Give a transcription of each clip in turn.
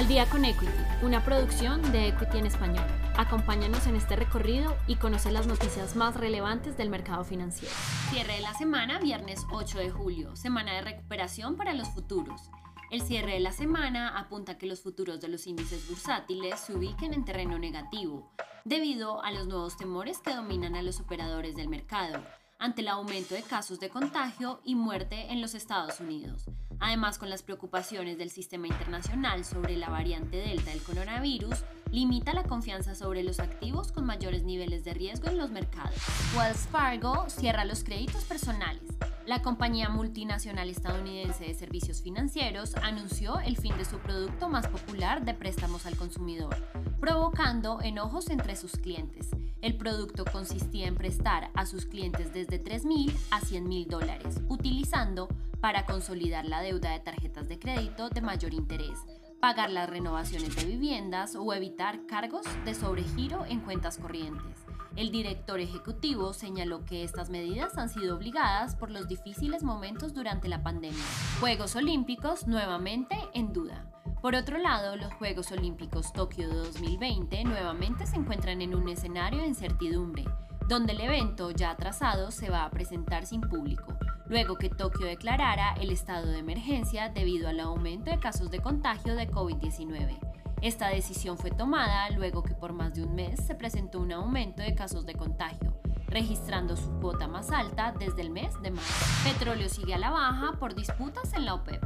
Al día con Equity, una producción de Equity en español. Acompáñanos en este recorrido y conoce las noticias más relevantes del mercado financiero. Cierre de la semana, viernes 8 de julio, semana de recuperación para los futuros. El cierre de la semana apunta a que los futuros de los índices bursátiles se ubiquen en terreno negativo, debido a los nuevos temores que dominan a los operadores del mercado, ante el aumento de casos de contagio y muerte en los Estados Unidos. Además, con las preocupaciones del sistema internacional sobre la variante Delta del coronavirus, limita la confianza sobre los activos con mayores niveles de riesgo en los mercados. Wells Fargo cierra los créditos personales. La compañía multinacional estadounidense de servicios financieros anunció el fin de su producto más popular de préstamos al consumidor, provocando enojos entre sus clientes. El producto consistía en prestar a sus clientes desde 3.000 a 100.000 dólares, utilizando para consolidar la deuda de tarjetas de crédito de mayor interés, pagar las renovaciones de viviendas o evitar cargos de sobregiro en cuentas corrientes. El director ejecutivo señaló que estas medidas han sido obligadas por los difíciles momentos durante la pandemia. Juegos Olímpicos nuevamente en duda. Por otro lado, los Juegos Olímpicos Tokio 2020 nuevamente se encuentran en un escenario de incertidumbre, donde el evento ya atrasado se va a presentar sin público, luego que Tokio declarara el estado de emergencia debido al aumento de casos de contagio de COVID-19. Esta decisión fue tomada luego que por más de un mes se presentó un aumento de casos de contagio, registrando su cuota más alta desde el mes de marzo. Petróleo sigue a la baja por disputas en la OPEP.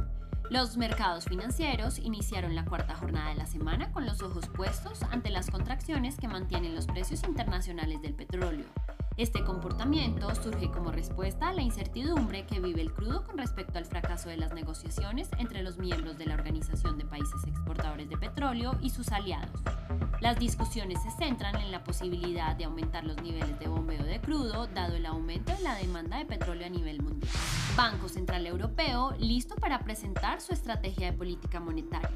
Los mercados financieros iniciaron la cuarta jornada de la semana con los ojos puestos ante las contracciones que mantienen los precios internacionales del petróleo. Este comportamiento surge como respuesta a la incertidumbre que vive el crudo con respecto al fracaso de las negociaciones entre los miembros de la Organización de Países Exportadores de Petróleo y sus aliados. Las discusiones se centran en la posibilidad de aumentar los niveles de bombeo de crudo dado el aumento en la demanda de petróleo a nivel mundial. Banco Central Europeo listo para presentar su estrategia de política monetaria.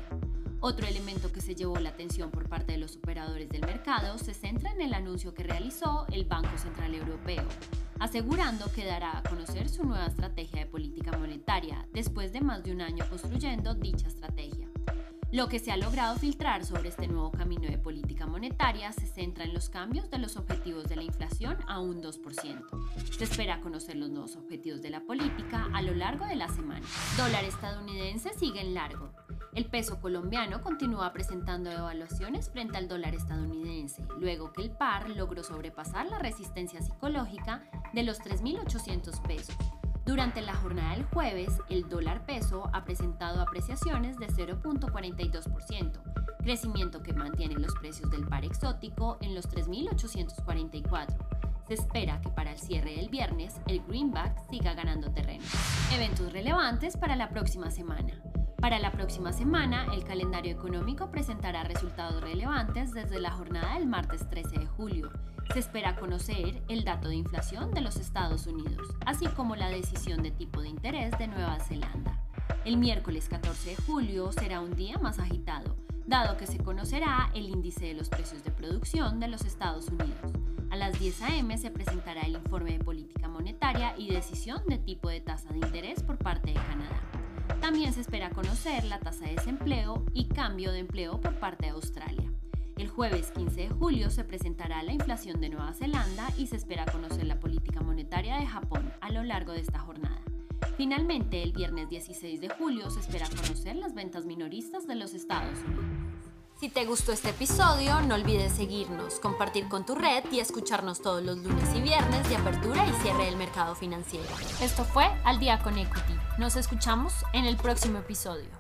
Otro elemento que se llevó la atención por parte de los operadores del mercado se centra en el anuncio que realizó el Banco Central Europeo, asegurando que dará a conocer su nueva estrategia de política monetaria después de más de un año construyendo dicha estrategia. Lo que se ha logrado filtrar sobre este nuevo camino de política monetaria se centra en los cambios de los objetivos de la inflación a un 2%. Se espera conocer los nuevos objetivos de la política a lo largo de la semana. Dólar estadounidense sigue en largo. El peso colombiano continúa presentando evaluaciones frente al dólar estadounidense, luego que el par logró sobrepasar la resistencia psicológica de los 3.800 pesos. Durante la jornada del jueves, el dólar peso ha presentado apreciaciones de 0.42%, crecimiento que mantiene los precios del par exótico en los 3.844. Se espera que para el cierre del viernes el greenback siga ganando terreno. Eventos relevantes para la próxima semana. Para la próxima semana, el calendario económico presentará resultados relevantes desde la jornada del martes 13 de julio se espera conocer el dato de inflación de los Estados Unidos, así como la decisión de tipo de interés de Nueva Zelanda. El miércoles 14 de julio será un día más agitado, dado que se conocerá el índice de los precios de producción de los Estados Unidos. A las 10 a.m. se presentará el informe de política monetaria y decisión de tipo de tasa de interés por parte de Canadá. También se espera conocer la tasa de desempleo y cambio de empleo por parte de Australia. El jueves 15 de julio se presentará la inflación de Nueva Zelanda y se espera conocer la política monetaria de Japón a lo largo de esta jornada. Finalmente, el viernes 16 de julio se espera conocer las ventas minoristas de los Estados Unidos. Si te gustó este episodio, no olvides seguirnos, compartir con tu red y escucharnos todos los lunes y viernes de apertura y cierre del mercado financiero. Esto fue Al Día con Equity. Nos escuchamos en el próximo episodio.